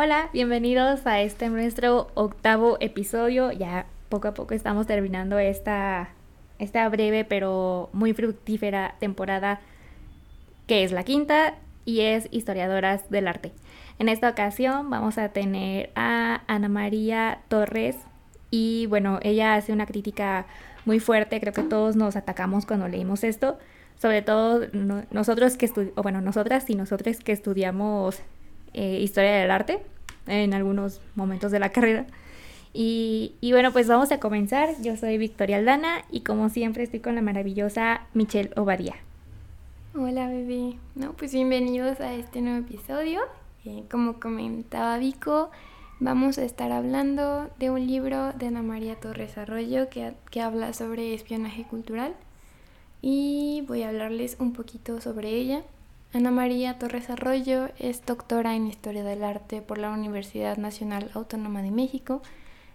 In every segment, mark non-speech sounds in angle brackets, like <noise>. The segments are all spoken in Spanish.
Hola, bienvenidos a este nuestro octavo episodio. Ya poco a poco estamos terminando esta, esta breve pero muy fructífera temporada que es la quinta y es Historiadoras del Arte. En esta ocasión vamos a tener a Ana María Torres y bueno, ella hace una crítica muy fuerte, creo que todos nos atacamos cuando leímos esto, sobre todo nosotros que o bueno, nosotras y nosotros que estudiamos eh, historia del arte en algunos momentos de la carrera. Y, y, bueno, pues vamos a comenzar. Yo soy Victoria Aldana y como siempre estoy con la maravillosa Michelle Obadía. Hola bebé. No, pues bienvenidos a este nuevo episodio. Eh, como comentaba Vico, vamos a estar hablando de un libro de Ana María Torres Arroyo que, que habla sobre espionaje cultural. Y voy a hablarles un poquito sobre ella. Ana María Torres Arroyo es doctora en Historia del Arte por la Universidad Nacional Autónoma de México.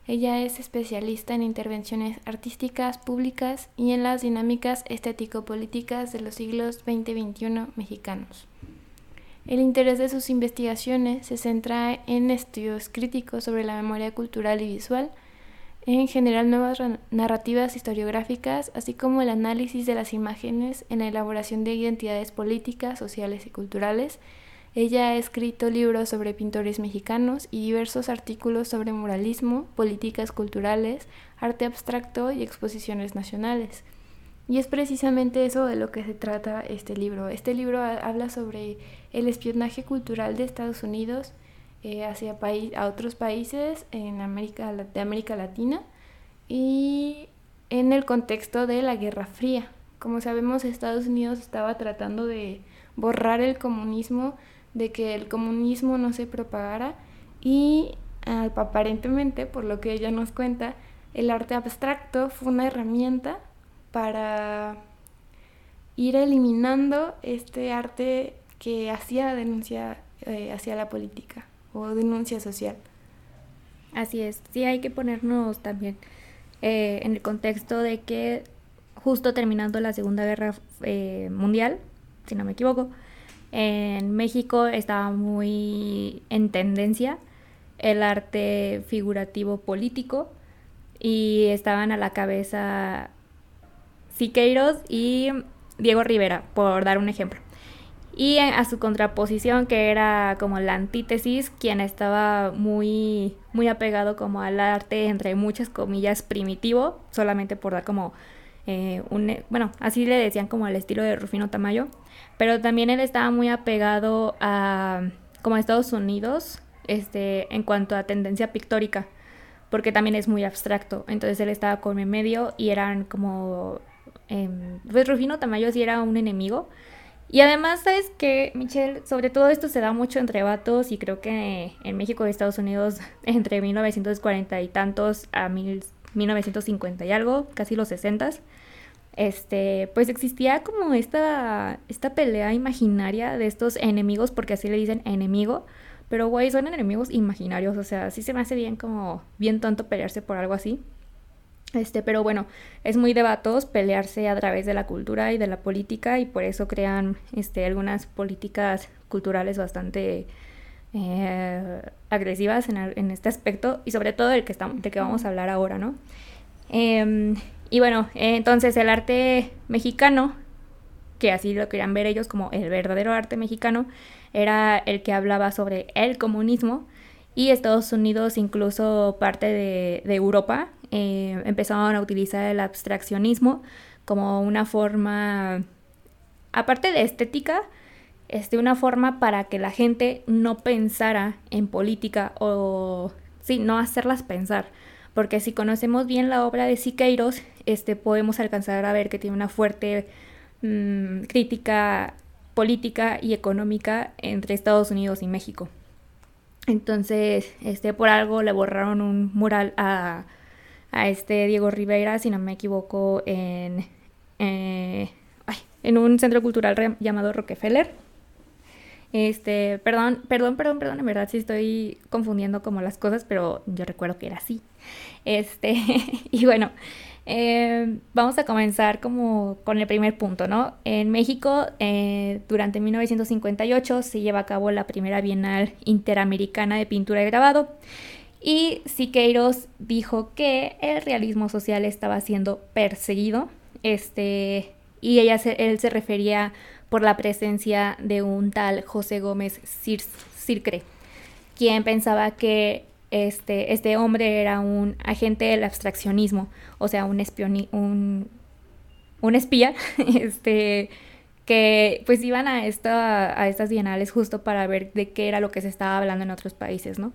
Ella es especialista en intervenciones artísticas públicas y en las dinámicas estético-políticas de los siglos XX y XXI mexicanos. El interés de sus investigaciones se centra en estudios críticos sobre la memoria cultural y visual, en general nuevas narrativas historiográficas, así como el análisis de las imágenes en la elaboración de identidades políticas, sociales y culturales. Ella ha escrito libros sobre pintores mexicanos y diversos artículos sobre muralismo, políticas culturales, arte abstracto y exposiciones nacionales. Y es precisamente eso de lo que se trata este libro. Este libro habla sobre el espionaje cultural de Estados Unidos eh, hacia a otros países en América, de América Latina y en el contexto de la Guerra Fría. Como sabemos, Estados Unidos estaba tratando de borrar el comunismo, de que el comunismo no se propagara y aparentemente, por lo que ella nos cuenta, el arte abstracto fue una herramienta para ir eliminando este arte que hacía denuncia eh, hacia la política o denuncia social. Así es, sí hay que ponernos también eh, en el contexto de que justo terminando la Segunda Guerra eh, Mundial, si no me equivoco, en México estaba muy en tendencia el arte figurativo político y estaban a la cabeza Siqueiros y Diego Rivera, por dar un ejemplo y a su contraposición que era como la antítesis, quien estaba muy, muy apegado como al arte, entre muchas comillas, primitivo, solamente por dar como eh, un, bueno, así le decían como al estilo de Rufino Tamayo, pero también él estaba muy apegado a como a Estados Unidos, este, en cuanto a tendencia pictórica, porque también es muy abstracto, entonces él estaba con en medio y eran como, eh, pues Rufino Tamayo sí era un enemigo, y además, ¿sabes qué, Michelle? Sobre todo esto se da mucho entre vatos y creo que en México y Estados Unidos <laughs> entre 1940 y tantos a 1950 y algo, casi los 60 este, pues existía como esta, esta pelea imaginaria de estos enemigos, porque así le dicen enemigo, pero güey, son enemigos imaginarios, o sea, sí se me hace bien como bien tonto pelearse por algo así. Este, pero bueno, es muy de vatos pelearse a través de la cultura y de la política y por eso crean este, algunas políticas culturales bastante eh, agresivas en, este aspecto y sobre todo el que, estamos, de que vamos a hablar ahora, ¿no? Em, y bueno, entonces el arte mexicano, que así lo querían ver ellos como el verdadero arte mexicano, era el que hablaba sobre el comunismo y Estados Unidos, incluso parte de, de Europa, eh, empezaron a utilizar el abstraccionismo como una forma, aparte de estética, este, una forma para que la gente no pensara en política o, sí, no hacerlas pensar. Porque si conocemos bien la obra de Siqueiros, este, podemos alcanzar a ver que tiene una fuerte mm, crítica política y económica entre Estados Unidos y México. Entonces, este, por algo le borraron un mural a a este Diego Rivera, si no me equivoco, en, eh, en un centro cultural llamado Rockefeller. Este, perdón, perdón, perdón, perdón, en verdad sí estoy confundiendo como las cosas, pero yo recuerdo que era así. Este, <laughs> y bueno, eh, vamos a comenzar como con el primer punto, ¿no? En México, eh, durante 1958 se lleva a cabo la primera Bienal Interamericana de Pintura y Grabado. Y Siqueiros dijo que el realismo social estaba siendo perseguido, este, y ella él se refería por la presencia de un tal José Gómez Circre, quien pensaba que este, este hombre era un agente del abstraccionismo, o sea, un, un, un espía, <laughs> este, que pues iban a, esta, a estas bienales justo para ver de qué era lo que se estaba hablando en otros países, ¿no?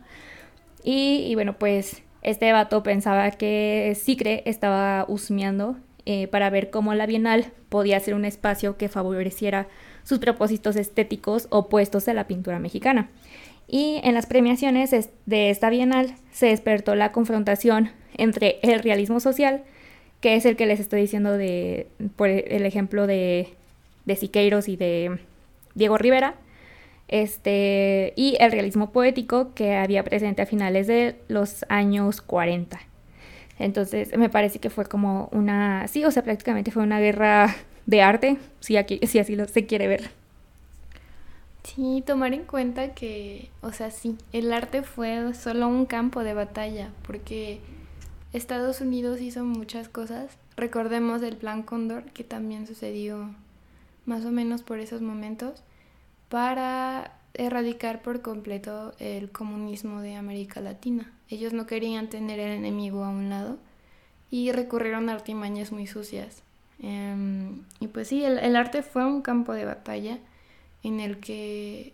Y, bueno, pues este vato pensaba que Sicre estaba husmeando eh, para ver cómo la Bienal podía ser un espacio que favoreciera sus propósitos estéticos opuestos a la pintura mexicana. Y en las premiaciones de esta Bienal se despertó la confrontación entre el realismo social, que es el que les estoy diciendo de, por el ejemplo de, de Siqueiros y de Diego Rivera, este, y el realismo poético que había presente a finales de los años 40. Entonces me parece que fue como una, sí, o sea, prácticamente fue una guerra de arte, si, aquí, si así lo se quiere ver. Sí, tomar en cuenta que, o sea, sí, el arte fue solo un campo de batalla, porque Estados Unidos hizo muchas cosas. Recordemos el Plan Cóndor, que también sucedió más o menos por esos momentos, para erradicar por completo el comunismo de América Latina. Ellos no querían tener el enemigo a un lado y recurrieron a artimañas muy sucias. Em, y pues sí, el, arte fue un campo de batalla en el que,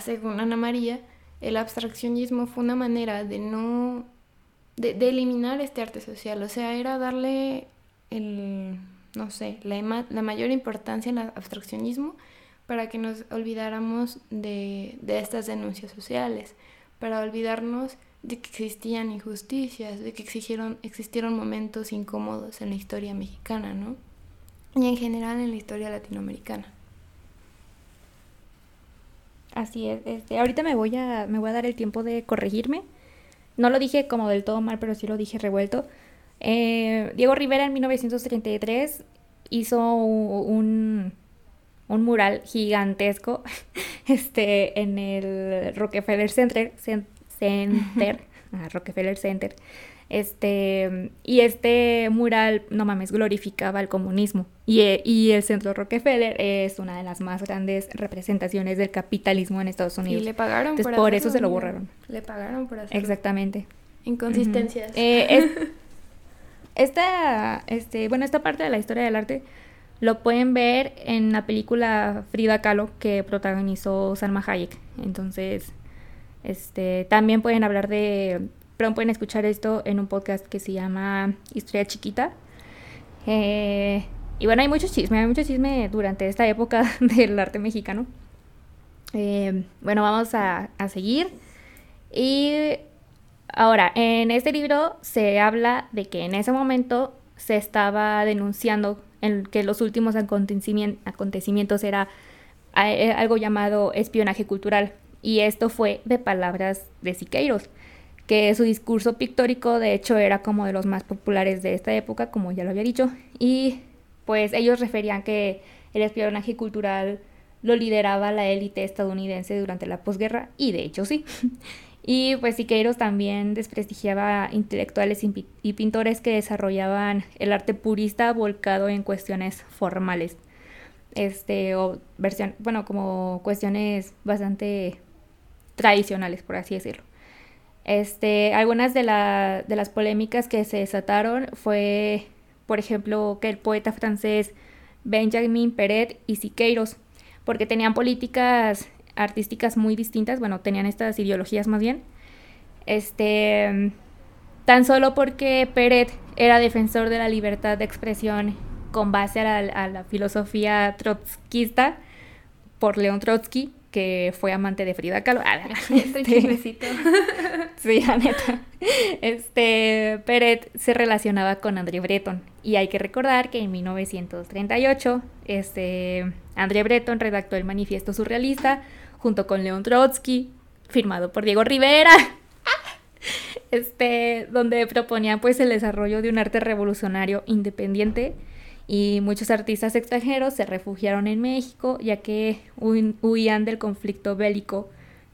según Ana María, el abstraccionismo fue una manera de no, de, eliminar este arte social, o sea, era darle el, no sé, la mayor importancia al abstraccionismo para que nos olvidáramos de, estas denuncias sociales, para olvidarnos de que existían injusticias, de que existieron momentos incómodos en la historia mexicana, ¿no? Y en general en la historia latinoamericana. Así es, este, ahorita me voy a, me voy a dar el tiempo de corregirme. No lo dije como del todo mal, pero sí lo dije revuelto. Eh, Diego Rivera en 1933 hizo un, un mural gigantesco <laughs> este, en el Rockefeller Center, Center <laughs> Rockefeller Center. Este, y este mural, no mames, glorificaba el comunismo. Y, y, el Centro Rockefeller es una de las más grandes representaciones del capitalismo en Estados Unidos. Y le pagaron por, por eso se lo borraron. Le pagaron por hacerlo. Exactamente. Inconsistencias. Eh, <laughs> esta, este, bueno, esta parte de la historia del arte lo pueden ver en la película Frida Kahlo que protagonizó Salma Hayek. Entonces, este, también pueden hablar de, perdón, pueden escuchar esto en un podcast que se llama Historia Chiquita. Eh, y bueno, hay mucho chisme, hay mucho chisme durante esta época <laughs> del arte mexicano. Eh, bueno, vamos a, a seguir. Y ahora, en este libro se habla de que en ese momento se estaba denunciando en que los últimos acontecimientos era eh, algo llamado espionaje cultural. Y esto fue de palabras de Siqueiros, que su discurso pictórico de hecho era como de los más populares de esta época, como ya lo había dicho. Y pues ellos referían que el espionaje cultural lo lideraba la élite estadounidense durante la posguerra, y de hecho sí. <laughs> Y pues Siqueiros también desprestigiaba intelectuales y pintores que desarrollaban el arte purista volcado en cuestiones formales. Este, o versión, bueno, como cuestiones bastante tradicionales, por así decirlo. Este, algunas de, de las polémicas que se desataron fue, por ejemplo, que el poeta francés Benjamin Peret y Siqueiros, porque tenían políticas artísticas muy distintas, bueno, tenían estas ideologías más bien. Este, tan solo porque Peret era defensor de la libertad de expresión con base a la, filosofía trotskista por León Trotsky, que fue amante de Frida Kahlo. Ah, <laughs> este, <laughs> sí, la neta. Este, Peret se relacionaba con André Breton. Y hay que recordar que en 1938, este, André Breton redactó el manifiesto surrealista junto con León Trotsky, firmado por Diego Rivera. <laughs> Este, donde proponían pues el desarrollo de un arte revolucionario independiente y muchos artistas extranjeros se refugiaron en México ya que huían del conflicto bélico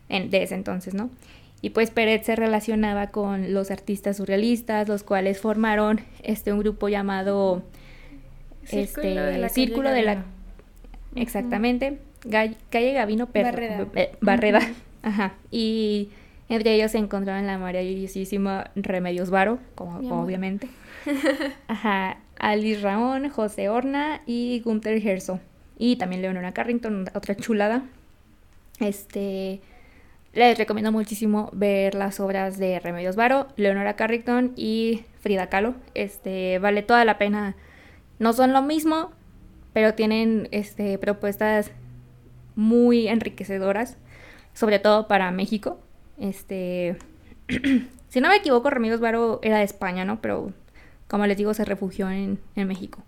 en, de ese entonces, ¿no? Y pues Pérez se relacionaba con los artistas surrealistas, los cuales formaron este un grupo llamado Círculo este de la Círculo de la exactamente, calle Gavino Barreda. Eh, Barreda. <laughs> Ajá. Y entre ellos se encontraban la maravillosísima Remedios Varo, como, obviamente. <laughs> Ajá. Alice Raón, José Horna y Gunther Herzog. Y también Leonora Carrington, otra chulada. Este. Les recomiendo muchísimo ver las obras de Remedios Varo, Leonora Carrington y Frida Kahlo. Este, vale toda la pena. No son lo mismo, pero tienen este, propuestas muy enriquecedoras, sobre todo para México. Este, <clears throat> si no me equivoco, Remedios Varo era de España, ¿no? Pero como les digo, se refugió en, México.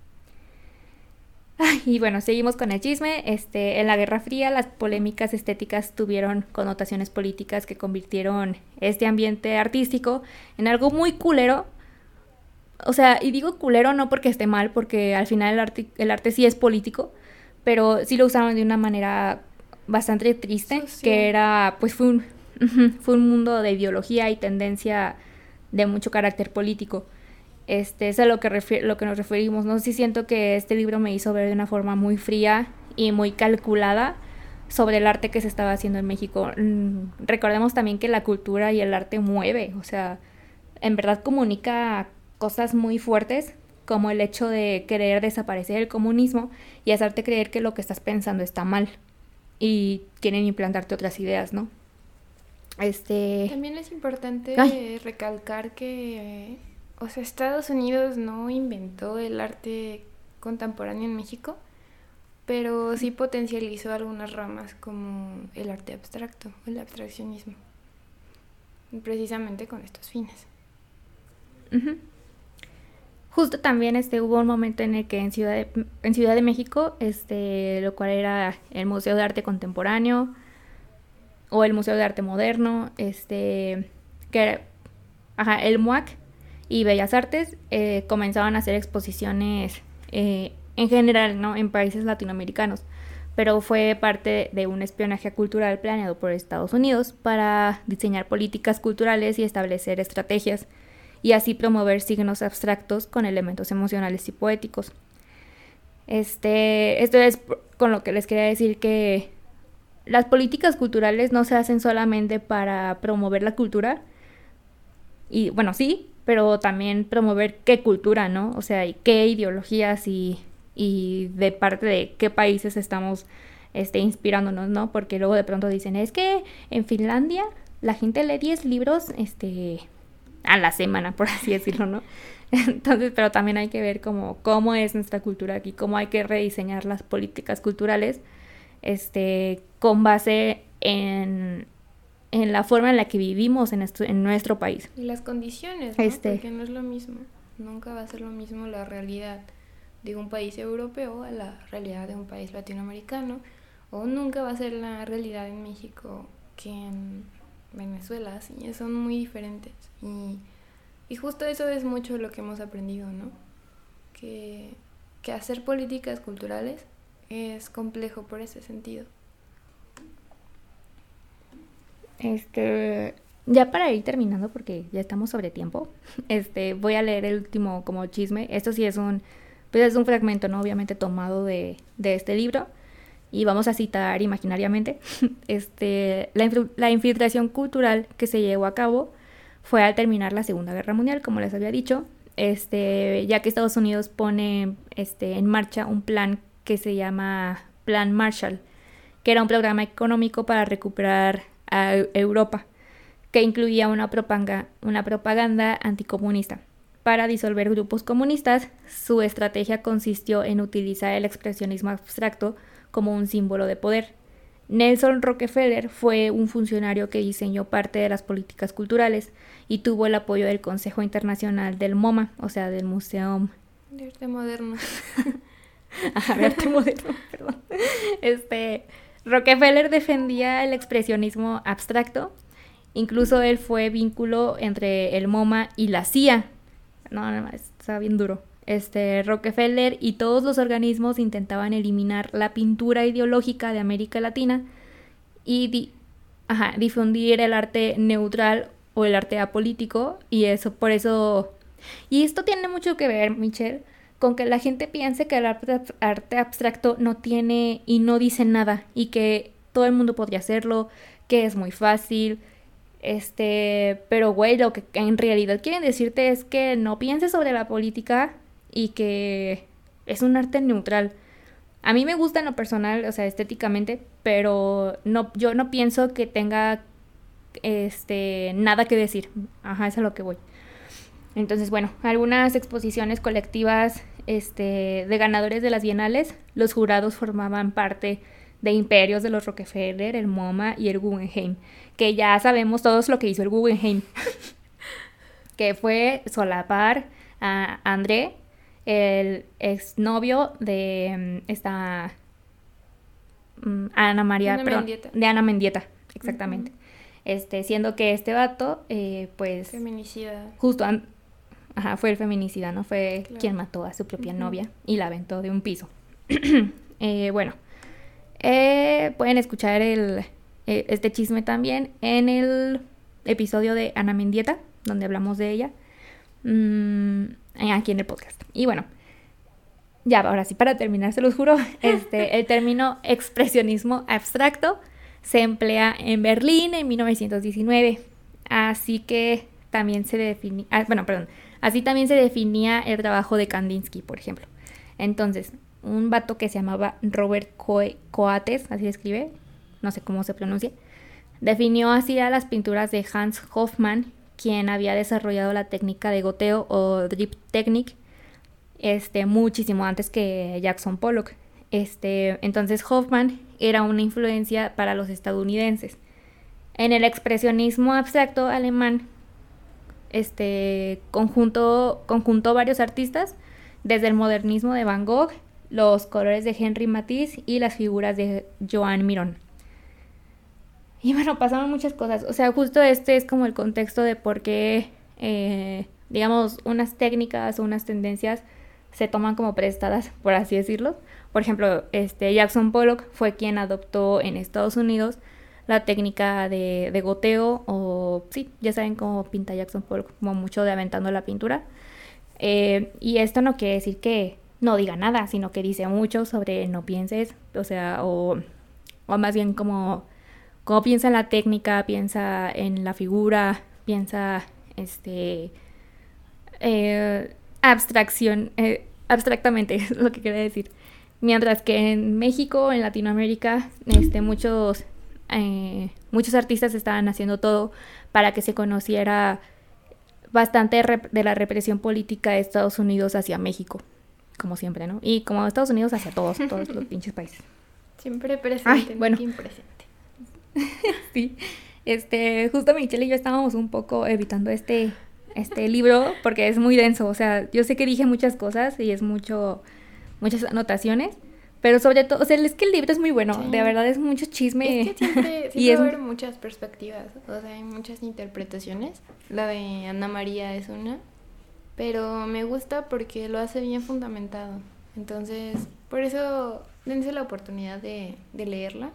y bueno, seguimos con el chisme. Este, en la Guerra Fría las polémicas estéticas tuvieron connotaciones políticas que convirtieron este ambiente artístico en algo muy culero. O sea, y digo culero no porque esté mal, porque al final el arte, el arte sí es político, pero sí lo usaron de una manera bastante triste, que era, pues fue un, <laughs> fue un mundo de ideología y tendencia de mucho carácter político. Este, es a lo que, lo que nos referimos. No sé si siento que este libro me hizo ver de una forma muy fría y muy calculada sobre el arte que se estaba haciendo en México. Mm, recordemos también que la cultura y el arte mueve, o sea, en verdad comunica cosas muy fuertes como el hecho de querer desaparecer el comunismo y hacerte creer que lo que estás pensando está mal y quieren implantarte otras ideas, ¿no? Este... También es importante recalcar que o sea, Estados Unidos no inventó el arte contemporáneo en México, pero sí potencializó algunas ramas como el arte abstracto, el abstraccionismo, precisamente con estos fines. Justo también este hubo un momento en el que en Ciudad de, en Ciudad de México, este, lo cual era el Museo de Arte Contemporáneo o el Museo de Arte Moderno, este, que era, ajá, el MUAC y Bellas Artes eh, comenzaban a hacer exposiciones eh, en general, ¿no? En países latinoamericanos, pero fue parte de un espionaje cultural planeado por Estados Unidos para diseñar políticas culturales y establecer estrategias y así promover signos abstractos con elementos emocionales y poéticos. Este, esto es con lo que les quería decir que las políticas culturales no se hacen solamente para promover la cultura, y bueno, sí, pero también promover qué cultura, ¿no? O sea, y qué ideologías y, y de parte de qué países estamos este, inspirándonos, ¿no? Porque luego de pronto dicen, es que en Finlandia la gente lee 10 libros este, a la semana, por así decirlo, ¿no? <laughs> Entonces, pero también hay que ver cómo, cómo es nuestra cultura aquí, cómo hay que rediseñar las políticas culturales este, con base en, en la forma en la que vivimos en, en nuestro país. Y las condiciones, ¿no? Este. Porque no es lo mismo. Nunca va a ser lo mismo la realidad de un país europeo a la realidad de un país latinoamericano. O nunca va a ser la realidad en México que en Venezuela. Sí, son muy diferentes. Y, y justo eso es mucho lo que hemos aprendido, ¿no? Que, que hacer políticas culturales es complejo por ese sentido. Este, ya para ir terminando, porque ya estamos sobre tiempo, <laughs> este, voy a leer el último como chisme. Esto sí es un, pues es un fragmento, ¿no? Obviamente tomado de, de este libro. Y vamos a citar imaginariamente, <laughs> este, la, la infiltración cultural que se llevó a cabo fue al terminar la Segunda Guerra Mundial, como les había dicho, este, ya que Estados Unidos pone este, en marcha un plan que se llama Plan Marshall, que era un programa económico para recuperar a Europa, que incluía una propaganda, una propaganda anticomunista. Para disolver grupos comunistas, su estrategia consistió en utilizar el expresionismo abstracto como un símbolo de poder. Nelson Rockefeller fue un funcionario que diseñó parte de las políticas culturales y tuvo el apoyo del Consejo Internacional del MoMA, o sea, del Museo de Arte Moderno. Ajá, <laughs> de Arte Moderno, <laughs> perdón. Este, Rockefeller defendía el expresionismo abstracto, incluso él fue vínculo entre el MoMA y la CIA. No, no, está bien duro. Este, Rockefeller y todos los organismos intentaban eliminar la pintura ideológica de América Latina y difundir el arte neutral o el arte apolítico y eso por eso y esto tiene mucho que ver, Michelle, con que la gente piense que el arte, arte abstracto no tiene y no dice nada y que todo el mundo podría hacerlo, que es muy fácil, este, pero güey, lo que en realidad quieren decirte es que no pienses sobre la política y que es un arte neutral. A mí me gusta en lo personal, o sea, estéticamente, pero no, yo no pienso que tenga este nada que decir. Ajá, es a lo que voy. Entonces, bueno, algunas exposiciones colectivas este, de ganadores de las bienales, los jurados formaban parte de imperios de los Rockefeller, el MoMA y el Guggenheim, que ya sabemos todos lo que hizo el Guggenheim, <laughs> que fue solapar a André el exnovio de mm, esta mm, Ana María, de Ana Mendieta, exactamente. Este, siendo que este vato, eh, pues... Feminicida. Justo, ajá, fue el feminicida, ¿no? Fue quien mató a su propia novia y la aventó de un piso. <clears throat> Eh, bueno, eh, pueden escuchar el, este chisme también en el episodio de Ana Mendieta, donde hablamos de ella. Mm, aquí en el podcast. Y bueno, ya, ahora sí, para terminar, se los juro, <laughs> este, el término expresionismo abstracto se emplea en Berlín en 1919. Así que también se definía, ah, bueno, perdón, así también se definía el trabajo de Kandinsky, por ejemplo. Entonces, un vato que se llamaba Robert Coates, así se escribe, no sé cómo se pronuncia, definió así a las pinturas de Hans Hoffmann quien había desarrollado la técnica de goteo o drip technique este, muchísimo antes que Jackson Pollock. Este, entonces Hoffman era una influencia para los estadounidenses. En el expresionismo abstracto alemán, este, conjuntó varios artistas, desde el modernismo de Van Gogh, los colores de Henry Matisse y las figuras de Joan Mirón. <laughs> Y bueno, pasaron muchas cosas. O sea, justo este es como el contexto de por qué, eh, digamos, unas técnicas o unas tendencias se toman como prestadas, por así decirlo. Por ejemplo, este Jackson Pollock fue quien adoptó en Estados Unidos la técnica de, goteo o sí, ya saben cómo pinta Jackson Pollock, como mucho de aventando la pintura. Eh, y esto no quiere decir que no diga nada, sino que dice mucho sobre no pienses, o sea, o, o más bien como cómo piensa en la técnica, piensa en la figura, piensa este eh, abstracción, eh, abstractamente <laughs> es lo que quiere decir. Mientras que en México, en Latinoamérica, este, muchos, eh, muchos artistas estaban haciendo todo para que se conociera bastante de la represión política de Estados Unidos hacia México, como siempre, ¿no? Y como Estados Unidos hacia todos, todos los <laughs> pinches países. Siempre presente, bueno. presente. <laughs> sí. Este, justo Michelle y yo estábamos un poco evitando este, este libro porque es muy denso. O sea, yo sé que dije muchas cosas y es mucho, muchas anotaciones. Pero sobre todo, o sea, es que el libro es muy bueno, de verdad es mucho chisme. Es que siempre, <laughs> y es... muchas perspectivas, o sea, hay muchas interpretaciones. La de Ana María es una, pero me gusta porque lo hace bien fundamentado. Entonces, por eso dense la oportunidad de, de leerla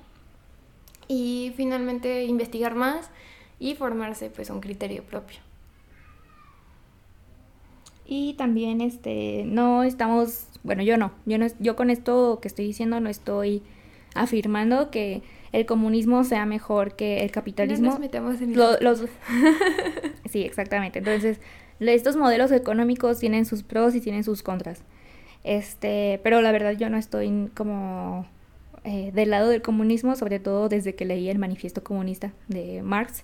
y finalmente investigar más y formarse pues un criterio propio. Y también este no estamos, bueno, yo no, yo no yo con esto que estoy diciendo no estoy afirmando que el comunismo sea mejor que el capitalismo. nos metemos en los <laughs> Sí, exactamente. Entonces, estos modelos económicos tienen sus pros y tienen sus contras. Este, pero la verdad yo no estoy como eh, del lado del comunismo, sobre todo desde que leí el manifiesto comunista de Marx.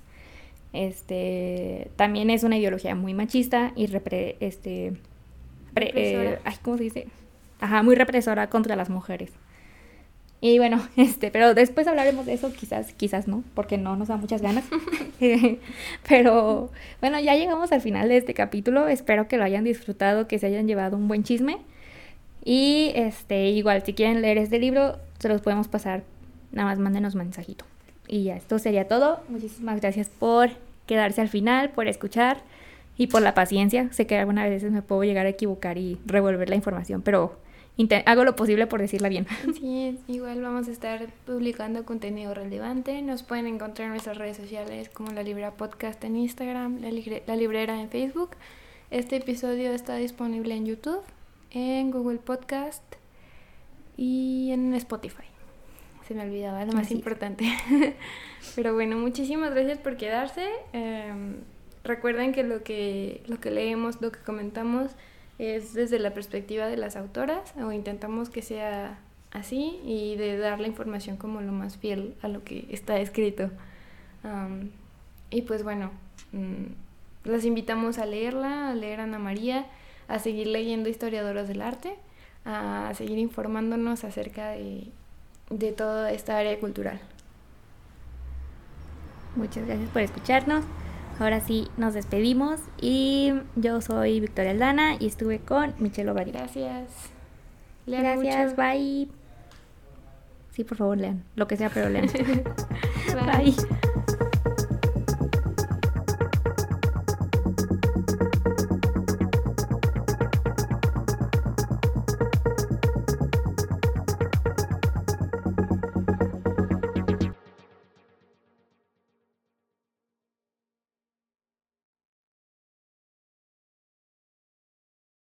Este, también es una ideología muy machista y repre, este, eh, ¿cómo se dice? Ajá, muy represora contra las mujeres. Y bueno, <laughs> este, pero después hablaremos de eso, quizás, quizás no, porque no nos da muchas ganas. <laughs> <laughs> pero bueno, ya llegamos al final de este capítulo. Espero que lo hayan disfrutado, que se hayan llevado un buen chisme. Y este, igual, si quieren leer este libro, se los podemos pasar. Nada más mándenos mensajito. Y ya, esto sería todo. Muchísimas gracias por quedarse al final, por escuchar y por la paciencia. Sé que algunas veces me puedo llegar a equivocar y revolver la información, pero hago lo posible por decirla bien. <laughs> Sí, igual vamos a estar publicando contenido relevante. Nos pueden encontrar en nuestras redes sociales como la Librera Podcast en Instagram, la, Librera en Facebook. Este episodio está disponible en YouTube, en Google Podcast y en Spotify. Se me olvidaba lo más importante. <laughs> Pero bueno, muchísimas gracias por quedarse. Em, recuerden que lo que lo que leemos, lo que comentamos es desde la perspectiva de las autoras o intentamos que sea así y de dar la información como lo más fiel a lo que está escrito. y pues bueno, mm, las invitamos a leerla, a leer Ana María, a seguir leyendo historiadoras del arte, a seguir informándonos acerca de, de toda esta área cultural. Muchas gracias por escucharnos. Ahora sí, nos despedimos y yo soy Victoria Aldana y estuve con Michelle Ovario. Gracias. Gracias, bye. Sí, por favor, lean. Lo que sea, pero lean. <laughs> bye.